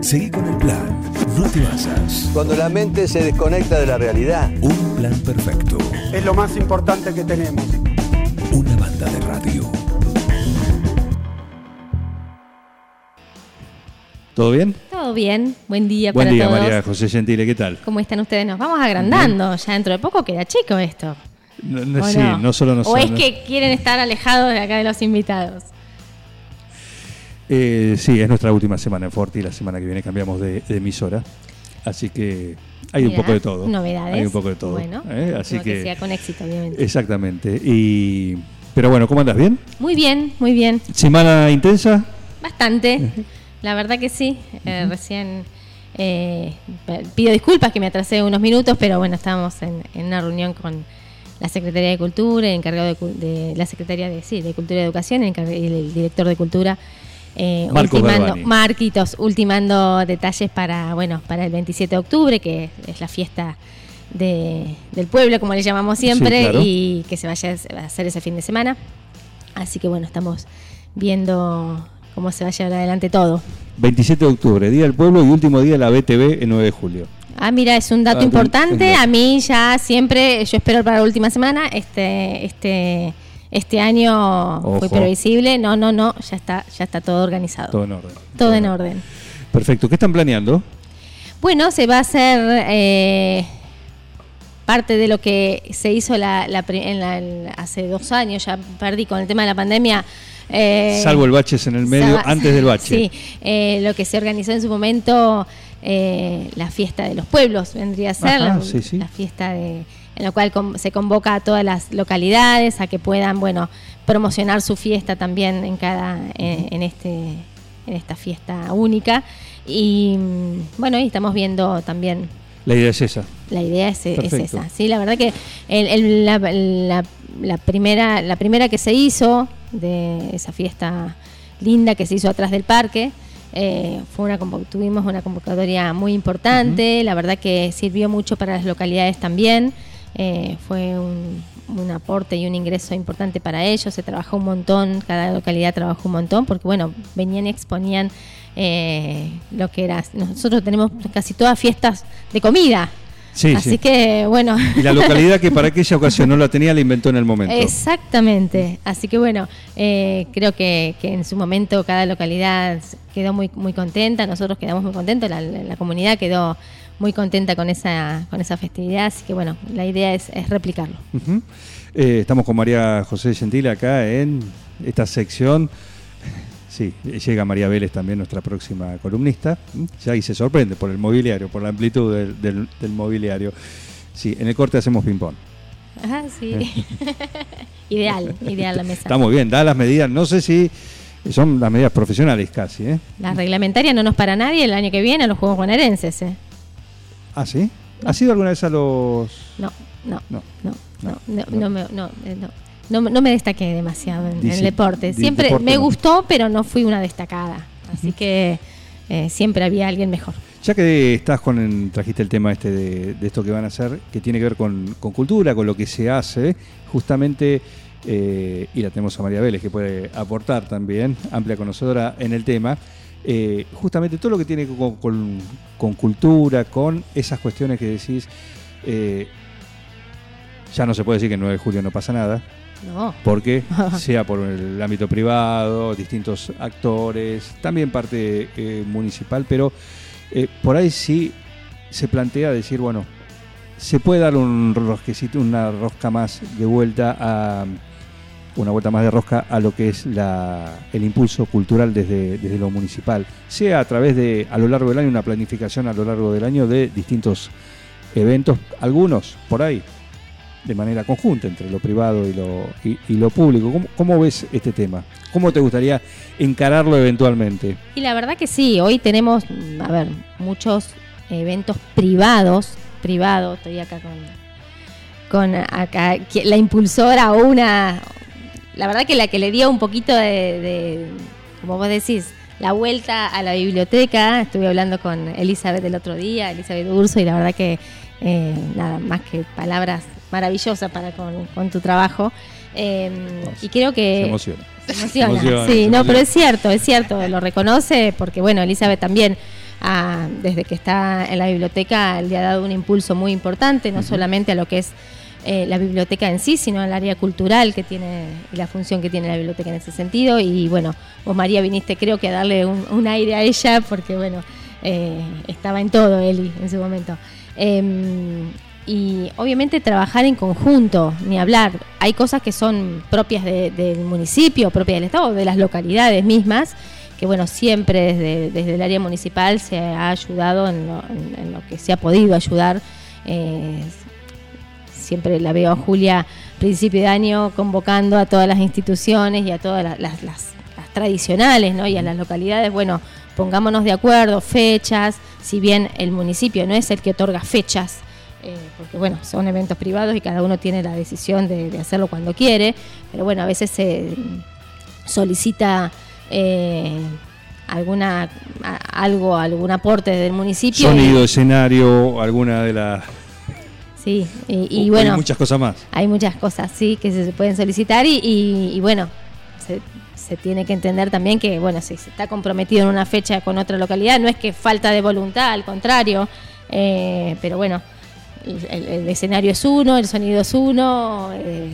Seguí con el plan. No te basas. Cuando la mente se desconecta de la realidad. Un plan perfecto. Es lo más importante que tenemos. Una banda de radio. ¿Todo bien? Todo bien, buen día Buen para día, todos. María José Gentile, ¿qué tal? ¿Cómo están ustedes? Nos vamos agrandando, ya dentro de poco queda chico esto. No, no- ¿o sí, no, solo O nosotros. es que quieren estar alejados de acá de los invitados. Eh, sí, es nuestra última semana en Forti, la semana que viene cambiamos de, de emisora. Así que hay un poco de todo. Novedades. Hay un poco de todo. Bueno, ¿eh? así que, que, sea con éxito, obviamente. exactamente. Y pero bueno, ¿cómo andas? ¿Bien? Muy bien, muy bien. Semana intensa. Bastante. La verdad que sí. Eh, recién eh, pido disculpas que me atrasé unos minutos, pero bueno, estábamos en, en una reunión con la Secretaría de Cultura, el encargado de, de la Secretaría de, sí, de Cultura y Educación, el, el director de Cultura. Eh, ultimando. Marquitos, ultimando detalles para, bueno, para el 27 de octubre, que es la fiesta de- del pueblo, como le llamamos siempre, Sí, claro. y que se vaya a hacer ese fin de semana. Así que bueno, estamos viendo cómo se va a llevar adelante todo. 27 de octubre, Día del Pueblo y último día de la BTV el 9 de julio. Ah, mira, es un dato Ah, importante. A mí ya siempre, yo espero para la última semana, este, este, este año Ojo. fue previsible. No, no, no, ya está, ya está todo organizado. Todo en orden. Todo en orden. Perfecto. ¿Qué están planeando? Bueno, se va a hacer eh, parte de lo que se hizo la, la en la- en- hace dos años, ya perdí con el tema de la pandemia. eh, Salvo el baches en el medio, antes del bache. Sí, eh, lo que se organizó en su momento, eh, la fiesta de los pueblos, vendría a ser Ajá, la, sí, sí. la fiesta de, en la cual se convoca a todas las localidades a que puedan, bueno, promocionar su fiesta también en cada, en, en este, en esta fiesta única. Y mm, bueno, y estamos viendo también La idea es esa. la idea es, es esa, sí, la verdad que el- el- la, la- la primera, la primera que se hizo de esa fiesta linda que se hizo atrás del parque, eh, fue una tuvimos una convocatoria muy importante, la verdad que sirvió mucho para las localidades también, eh, fue un, un aporte y un ingreso importante para ellos, se trabajó un montón, cada localidad trabajó un montón, porque bueno, venían y exponían eh, lo que era, nosotros tenemos casi todas fiestas de comida, Sí, Así sí. que, bueno. Y la localidad que para aquella ocasión no la tenía, la inventó en el momento. Exactamente. Así que, bueno, eh, creo que, que en su momento cada localidad quedó muy, muy contenta. Nosotros quedamos muy contentos. La, la- la comunidad quedó muy contenta con esa, con esa festividad. Así que, bueno, la idea es, es replicarlo. Eh, estamos con María José Gentile acá en esta sección. Sí, llega María Vélez también, nuestra próxima columnista. Ya ahí se sorprende por el mobiliario, por la amplitud del, del- del mobiliario. Sí, en el corte hacemos ping-pong. Ajá, sí. ideal, ideal la mesa. Está muy bien, da las medidas. No sé si son las medidas profesionales casi, ¿eh? La reglamentaria no nos para nadie el año que viene a los Juegos Bonaerenses. ¿eh? Ah, ¿sí? ¿Has ido alguna vez a los...? No, no, No. no, no, no, no. no me, no, eh, no. No, me- no me destaqué demasiado en, en Dice- el deporte. Siempre deporte me no. gustó, pero no fui una destacada. Así que eh, siempre había alguien mejor. Ya que estás con, trajiste el tema este de, de esto que van a hacer, que tiene que ver con, con cultura, con lo que se hace, justamente, eh, y la tenemos a María Vélez, que puede aportar también, amplia conocedora en el tema, eh, justamente todo lo que tiene con, con- con cultura, con esas cuestiones que decís, eh, ya no se puede decir que el 9 de julio no pasa nada, No. porque sea por el ámbito privado, distintos actores, también parte eh, municipal, pero por ahí sí se plantea decir, bueno, se puede dar un rosquecito, una rosca más de vuelta a una vuelta más de rosca a lo que es el impulso cultural desde, desde lo municipal, sea a través de, a lo largo del año, una planificación a lo largo del año de distintos eventos, algunos por ahí, de manera conjunta entre lo privado y lo, y, lo público. ¿Cómo, cómo ves este tema? ¿Cómo te gustaría encararlo eventualmente? Y la verdad que sí, hoy tenemos, a ver, muchos eventos privados, privados, estoy acá con, con acá, la impulsora o una, la verdad que la que le dio un poquito de, de, como vos decís, la vuelta a la biblioteca, estuve hablando con Elizabeth el otro día, Elizabeth Urso, y la verdad que eh, nada más que palabras maravillosas para con, con tu trabajo. Eh, y creo que... Se emociona. Se emociona, emociona, sí, se no, emociona. pero es cierto, es cierto, lo reconoce porque, bueno, Elizabeth también, ah, desde que está en la biblioteca, le ha dado un impulso muy importante, no solamente a lo que es eh, la biblioteca en sí, sino al área cultural que tiene y la función que tiene la biblioteca en ese sentido. Y bueno, vos María viniste creo que a darle un, un aire a ella porque bueno, eh, estaba en todo Eli en su momento. Em, y obviamente trabajar en conjunto, ni hablar. Hay cosas que son propias de- del municipio, propias del Estado, de las localidades mismas, que bueno, siempre desde, desde el área municipal se ha ayudado en lo, en- en lo que se ha podido ayudar. Eh, siempre la veo a Julia principio de año convocando a todas las instituciones y a todas las, tradicionales ¿no? y a las localidades, bueno, pongámonos de acuerdo, fechas, si bien el municipio no es el que otorga fechas, eh, porque bueno, son eventos privados y cada uno tiene la decisión de, hacerlo cuando quiere, pero bueno, a veces se solicita eh, alguna algo, algún aporte del municipio. Sonido, escenario, alguna de las. Sí, y, y Hay bueno, muchas cosas más. hay muchas cosas, sí, que se pueden solicitar y, y- y bueno, se, se tiene que entender también que, bueno, si se está comprometido en una fecha con otra localidad, no es que falta de voluntad, al contrario, eh, pero bueno, el, escenario es uno, el sonido es uno, eh,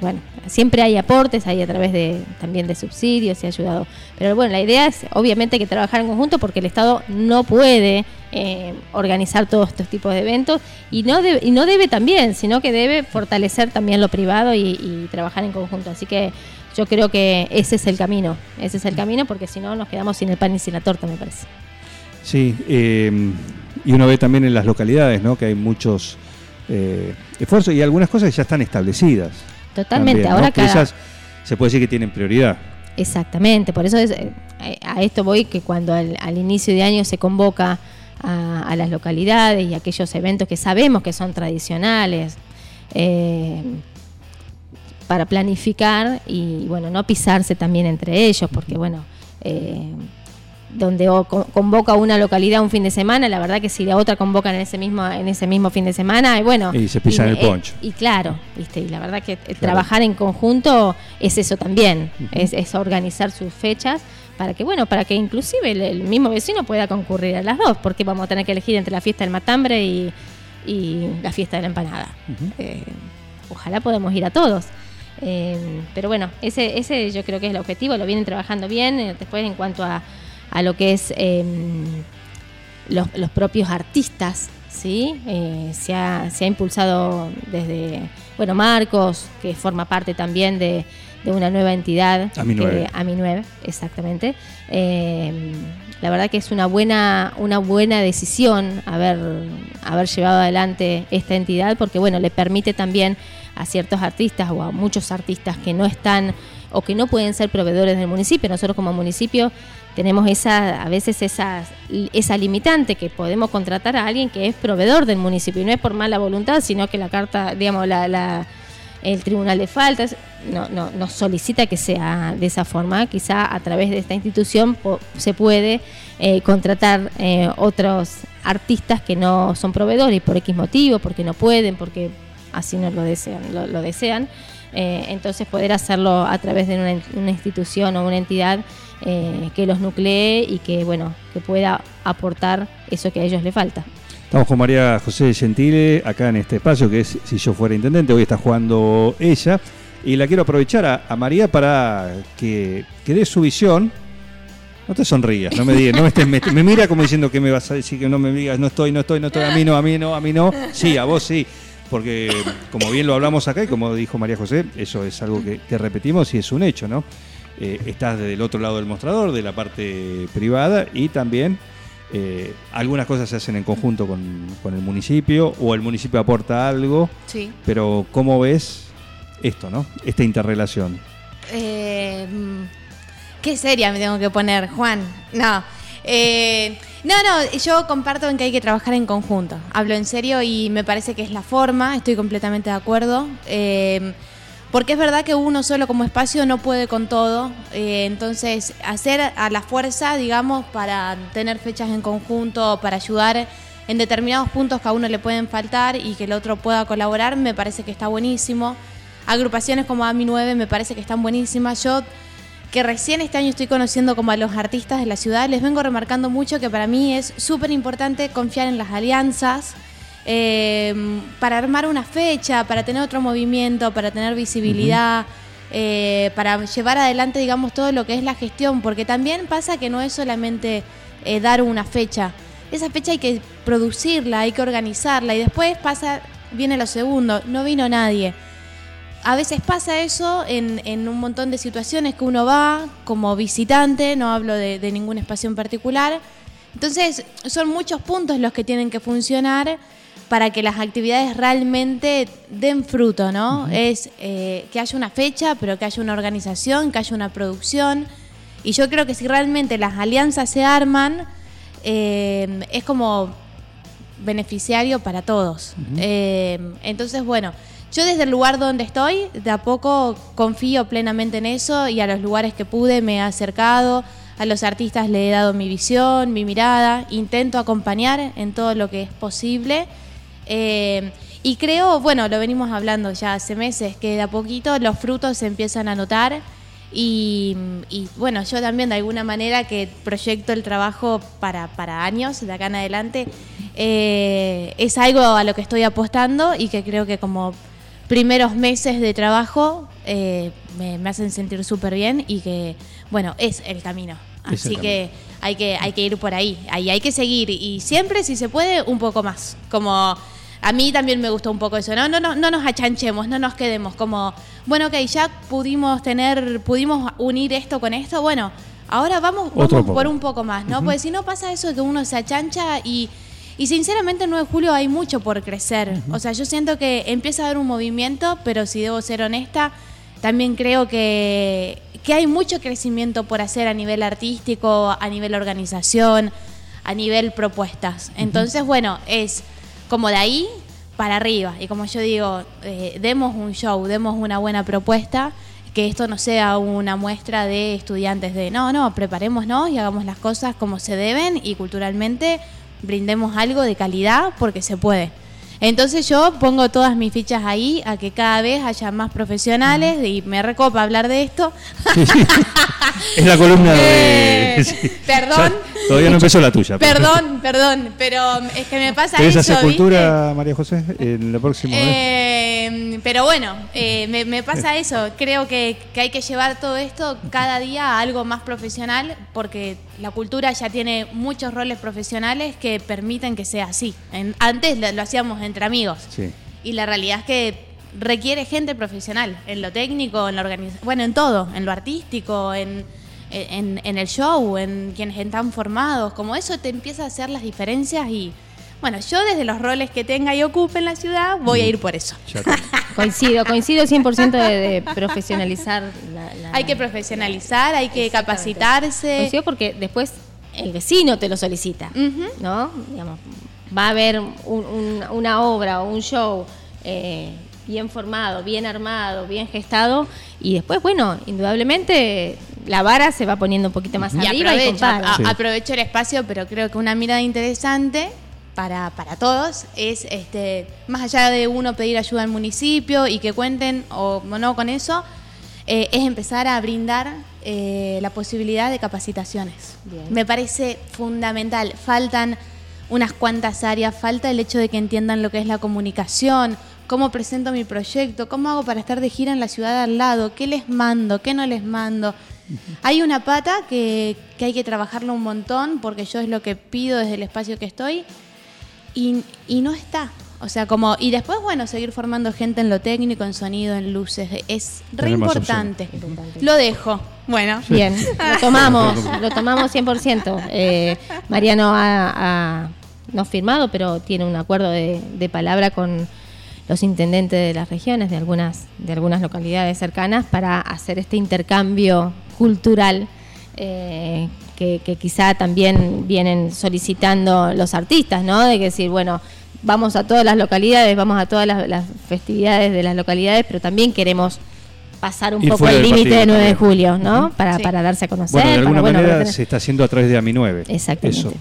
bueno, siempre hay aportes, hay a través de también de subsidios, ha ayudado, pero bueno, la idea es obviamente que trabajar en conjunto porque el Estado no puede eh, organizar todos estos tipos de eventos y no, debe, y no debe también, sino que debe fortalecer también lo privado y, y trabajar en conjunto. Así que yo creo que ese es el camino, ese es el camino porque si no nos quedamos sin el pan y sin la torta, me parece. Sí, eh, y uno ve también en las localidades ¿no? que hay muchos eh, esfuerzos y algunas cosas ya están establecidas. Totalmente, también, ¿no? ahora Que cada... esas se puede decir que tienen prioridad. Exactamente, por eso es, eh, a esto voy que cuando al, al inicio de año se convoca a, a las localidades y aquellos eventos que sabemos que son tradicionales eh, para planificar y bueno no pisarse también entre ellos porque bueno eh, donde o convoca una localidad un fin de semana, la verdad que si la otra convocan en ese mismo en ese mismo fin de semana, y bueno, Y se pisan el poncho. y claro, ¿viste? y la verdad que eh, trabajar en conjunto es eso también, es, es organizar sus fechas para que bueno, para que inclusive el, el mismo vecino pueda concurrir a las dos, porque vamos a tener que elegir entre la fiesta del matambre y, y la fiesta de la empanada. Eh, ojalá podamos ir a todos. Eh, pero bueno, ese, ese yo creo que es el objetivo, lo vienen trabajando bien. Después en cuanto a, a lo que es eh, los, los propios artistas, ¿sí? Eh, se, ha, se ha impulsado desde, bueno, Marcos, que forma parte también de, de una nueva entidad. AMI que- 9. AMI 9, exactamente. Eh, la verdad que es una buena, una buena decisión haber, haber llevado adelante esta entidad porque bueno, le permite también a ciertos artistas o a muchos artistas que no están o que no pueden ser proveedores del municipio. Nosotros como municipio tenemos esa, a veces esa, esa limitante que podemos contratar a alguien que es proveedor del municipio y no es por mala voluntad, sino que la carta, digamos, la, la- el Tribunal de Faltas no, no, nos solicita que sea de esa forma. Quizá a través de esta institución se puede eh, contratar eh, otros artistas que no son proveedores por X motivo, porque no pueden, porque así no lo desean. Lo, desean. Eh, entonces poder hacerlo a través de una, institución o una entidad eh, que los nuclee y que bueno que pueda aportar eso que a ellos le falta. Estamos con María José Gentile acá en este espacio que es Si yo fuera intendente. Hoy está jugando ella. Y la quiero aprovechar a, a María para que, que dé su visión. No te sonrías, no me digas, no me, estés- me, me mira como diciendo que me vas a decir que no me digas, no estoy, no estoy, no estoy, a mí no, a mí no, a mí no. Sí, a vos sí. Porque como bien lo hablamos acá y como dijo María José, eso es algo que, que repetimos y es un hecho, ¿no? Eh, estás del otro lado del mostrador, de la parte privada y también eh, algunas cosas se hacen en conjunto con, con el municipio o el municipio aporta algo, Sí. pero ¿cómo ves esto, no? Esta interrelación. Eh, qué seria me tengo que poner, Juan. No. Eh, no, no, yo comparto en que hay que trabajar en conjunto. Hablo en serio y me parece que es la forma, estoy completamente de acuerdo. Eh, porque es verdad que uno solo como espacio no puede con todo. eh, entonces, hacer a la fuerza, digamos, para tener fechas en conjunto, para ayudar en determinados puntos que a uno le pueden faltar y que el otro pueda colaborar, me parece que está buenísimo. agrupaciones como AMI 9 me parece que están buenísimas. Yo que recién este año estoy conociendo como a los artistas de la ciudad, les vengo remarcando mucho que para mí es súper importante confiar en las alianzas eh, para armar una fecha, para tener otro movimiento, para tener visibilidad. eh, para llevar adelante, digamos, todo lo que es la gestión, porque también pasa que no es solamente eh, dar una fecha, esa fecha hay que producirla, hay que organizarla y después pasa, viene lo segundo, no vino nadie. A veces pasa eso en, en un montón de situaciones que uno va como visitante, no hablo de, de ningún espacio en particular. Entonces, son muchos puntos los que tienen que funcionar para que las actividades realmente den fruto, ¿no? Es eh, que haya una fecha, pero que haya una organización, que haya una producción. Y yo creo que si realmente las alianzas se arman, eh, es como beneficiario para todos. Eh, entonces, bueno, yo desde el lugar donde estoy, de a poco confío plenamente en eso y a los lugares que pude me he acercado, a los artistas le he dado mi visión, mi mirada, intento acompañar en todo lo que es posible. Eh, y creo, bueno, lo venimos hablando ya hace meses, que de a poquito los frutos se empiezan a notar. Y, bueno, yo también de alguna manera que proyecto el trabajo para, para años, de acá en adelante, eh, es algo a lo que estoy apostando y que creo que como primeros meses de trabajo eh, me, me hacen sentir súper bien y que, bueno, es el camino. Es el Así que hay, que hay que ir por ahí, ahí hay que seguir. Y siempre, si se puede, un poco más. Como a mí también me gustó un poco eso, no, no, no, no nos achanchemos, no nos quedemos. Como, bueno, ok, ya pudimos tener, pudimos unir esto con esto, bueno, ahora vamos, por un poco más, ¿no? Porque si no pasa eso de que uno se achancha y, y sinceramente el 9 de julio hay mucho por crecer. O sea, yo siento que empieza a haber un movimiento, pero si debo ser honesta, también creo que, que hay mucho crecimiento por hacer a nivel artístico, a nivel organización, a nivel propuestas. Entonces, bueno, es como de ahí para arriba. Y como yo digo, eh, demos un show, demos una buena propuesta, que esto no sea una muestra de estudiantes de, no, no, preparémonos y hagamos las cosas como se deben y culturalmente brindemos algo de calidad porque se puede. Entonces yo pongo todas mis fichas ahí a que cada vez haya más profesionales y me recopa hablar de esto. Es la columna de. Eh, sí. perdón. Todavía no empezó la tuya. Perdón, perdón, pero es que me pasa ¿Querés eso, cultura, María José, en la próxima vez? Eh, pero bueno, eh, me, me pasa eso. Creo que, que hay que llevar todo esto cada día a algo más profesional porque la cultura ya tiene muchos roles profesionales que permiten que sea así. En- antes lo, lo hacíamos entre amigos Sí. y la realidad es que requiere gente profesional en lo técnico, en la organización, bueno, en todo, en lo artístico, en, en, en el show, en quienes están formados. Como eso te empieza a hacer las diferencias y bueno, yo desde los roles que tenga y ocupe en la ciudad voy a ir por eso. Coincido, coincido 100% de, de profesionalizar la, la- Hay que profesionalizar, hay que capacitarse. Coincido porque después el vecino te lo solicita. ¿no? Digamos, va a haber un- un- una obra o un show eh, bien formado, bien armado, bien gestado y después, bueno, indudablemente la vara se va poniendo un poquito más Y arriba y aprovecho, compara. a- Sí. aprovecho el espacio, pero creo que una mirada interesante para, para todos es, este, más allá de uno pedir ayuda al municipio y que cuenten o no con eso, eh, es empezar a brindar eh, la posibilidad de capacitaciones. Bien. Me parece fundamental. Faltan unas cuantas áreas, falta el hecho de que entiendan lo que es la comunicación, cómo presento mi proyecto, cómo hago para estar de gira en la ciudad de al lado, qué les mando, qué no les mando. Hay una pata que, que hay que trabajarlo un montón porque yo es lo que pido desde el espacio que estoy y, y no está. O sea, como, y después, bueno, seguir formando gente en lo técnico, en sonido, en luces, es re. Importante. Lo dejo. Bueno. Bien, lo tomamos, lo tomamos 100%. Eh, Mariano ha, ha no firmado, pero tiene un acuerdo de, de palabra con los intendentes de las regiones, de algunas, de algunas localidades cercanas, para hacer este intercambio cultural eh, que, que quizá también vienen solicitando los artistas, ¿no? De que decir, bueno, vamos a todas las localidades, vamos a todas las, las festividades de las localidades, pero también queremos pasar un Ir poco el límite de 9 de julio, ¿no? Para, Sí. para darse a conocer. Bueno, de alguna para, manera se está haciendo a través de AMI 9. Exactamente. Eso.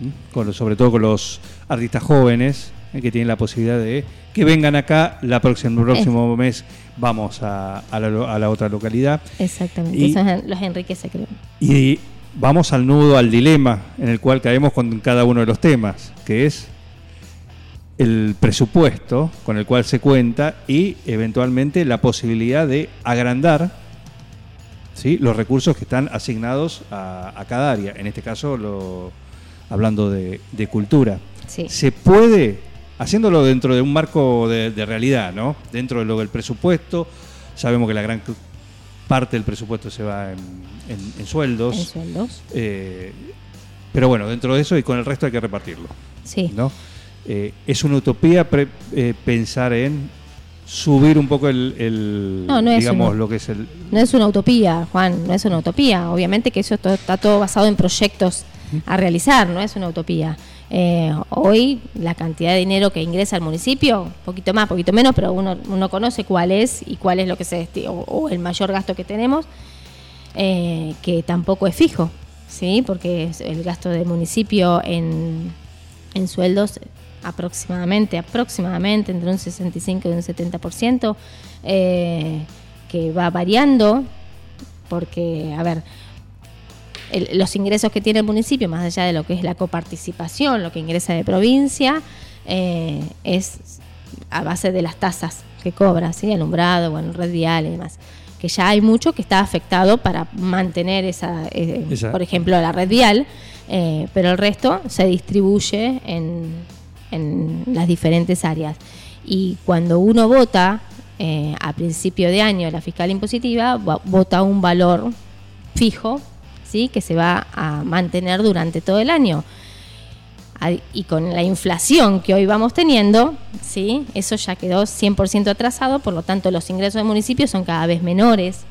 ¿Mm? Con sobre todo con los artistas jóvenes eh, que tienen la posibilidad de que vengan acá la próxima, el próximo mes vamos a, a la, a la otra localidad. Exactamente, Y- eso es- los enriquece, creo. Y vamos al nudo, al dilema en el cual caemos con cada uno de los temas, que es el presupuesto con el cual se cuenta y eventualmente la posibilidad de agrandar ¿sí? los recursos que están asignados a, a cada área. En este caso, lo, hablando de, de cultura. Sí. Se puede, haciéndolo dentro de un marco de, de realidad, ¿no? Dentro de lo del presupuesto, sabemos que la gran parte del presupuesto se va en, en- en sueldos. En sueldos. eh, pero bueno, dentro de eso y con el resto hay que repartirlo. Sí. ¿no? Eh, es una utopía pre- eh, pensar en subir un poco el, el- No, no es digamos, una- lo que es el... No es una utopía, Juan, no es una utopía. Obviamente que eso está todo basado en proyectos a realizar, no es una utopía. Eh, hoy la cantidad de dinero que ingresa al municipio, poquito más, poquito menos, pero uno, uno conoce cuál es y cuál es lo que se o, o el mayor gasto que tenemos, eh, que tampoco es fijo, ¿sí? Porque el gasto del municipio en, en sueldos aproximadamente, aproximadamente entre un 65 y un 70%, eh, que va variando, porque, a ver, el- los ingresos que tiene el municipio, más allá de lo que es la coparticipación, lo que ingresa de provincia, eh, es a base de las tasas que cobra, ¿sí? alumbrado, bueno, red vial y demás. Que ya hay mucho que está afectado para mantener esa, eh, Esa- por ejemplo, la red vial, eh, pero el resto se distribuye en, en las diferentes áreas. Y cuando uno vota eh, a principio de año la fiscal impositiva, va- vota un valor fijo, ¿sí? que se va a mantener durante todo el año. Y con la inflación que hoy vamos teniendo, ¿sí? eso ya quedó 100% atrasado, por lo tanto los ingresos del municipio son cada vez menores,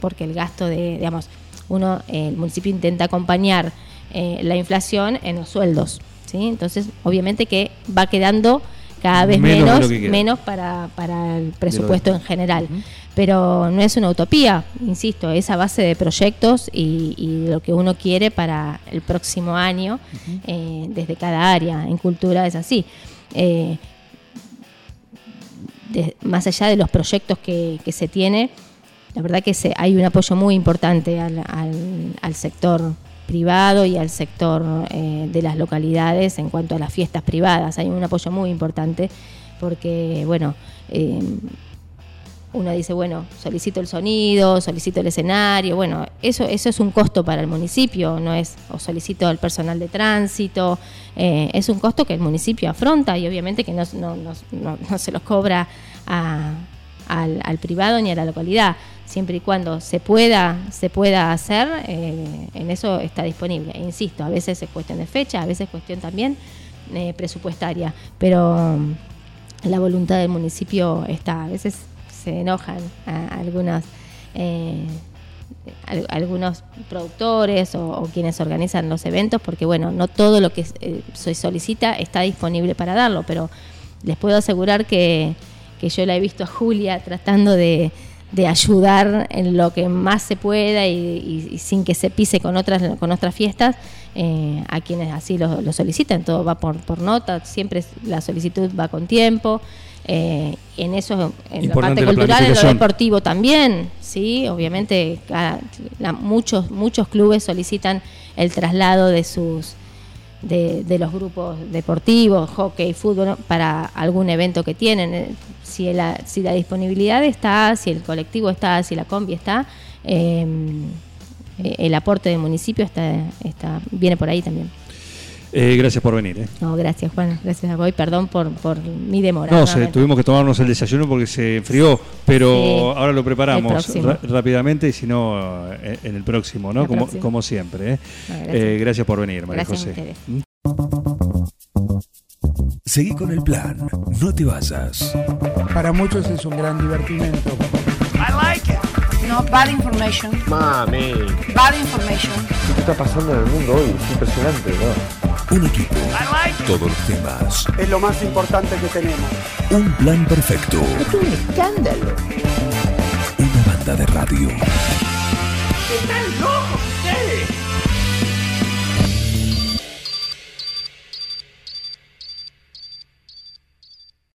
porque el gasto de, digamos, uno, el municipio intenta acompañar eh, la inflación en los sueldos. ¿sí? Entonces, obviamente que va quedando cada vez Menos menos, para, para el presupuesto en general. Pero no es una utopía, insisto, es a base de proyectos y, y lo que uno quiere para el próximo año eh, desde cada área. En cultura es así. Eh, de- más allá de los proyectos que, que se tiene, la verdad que se, hay un apoyo muy importante al, al- al sector privado y al sector eh, de las localidades en cuanto a las fiestas privadas. Hay un apoyo muy importante porque, bueno, eh, uno dice, bueno, solicito el sonido, solicito el escenario, bueno, eso, eso es un costo para el municipio, no es, o solicito al personal de tránsito, eh, es un costo que el municipio afronta y obviamente que no, no- no- no- se los cobra a- al, al privado ni a la localidad, siempre y cuando se pueda, se pueda hacer, eh, en eso está disponible. E insisto, a veces es cuestión de fecha, a veces es cuestión también eh, presupuestaria, pero mm, la voluntad del municipio está. A veces se enojan a algunas, eh, al- algunos productores o, o quienes organizan los eventos porque, bueno, no todo lo que se solicita está disponible para darlo, pero les puedo asegurar que, que yo la he visto a Julia tratando de, de ayudar en lo que más se pueda y, y- y sin que se pise con otras, con otras fiestas eh, a quienes así lo, lo solicitan. Todo va por, por nota, siempre la solicitud va con tiempo. eh, en eso, en Importante la parte cultural, en lo deportivo también, sí, obviamente cada- la- muchos, muchos clubes solicitan el traslado de sus de, de los grupos deportivos, hockey, fútbol, para algún evento que tienen. Eh, Si la, si la disponibilidad está, si el colectivo está, si la combi está, eh, eh, el aporte del municipio está, está viene por ahí también. Eh, gracias por venir. ¿eh? No, gracias Juan, gracias a vos y perdón por, por mi demora. No, se- tuvimos que tomarnos el desayuno porque se enfrió, pero Sí, ahora lo preparamos rápidamente y si no, eh, en el próximo, ¿no? Como, como siempre. ¿eh? No, gracias. Eh, gracias por venir, María Gracias a José. ustedes. Seguí con el plan. No te vayas. Para muchos es un gran divertimento. No, bad information. Mami, Bad information. ¿qué está pasando en el mundo hoy? Es impresionante, ¿no? Un equipo. Todos los temas. Es lo más importante que tenemos. Un plan perfecto. Es un escándalo. Una banda de radio. ¡Están locos!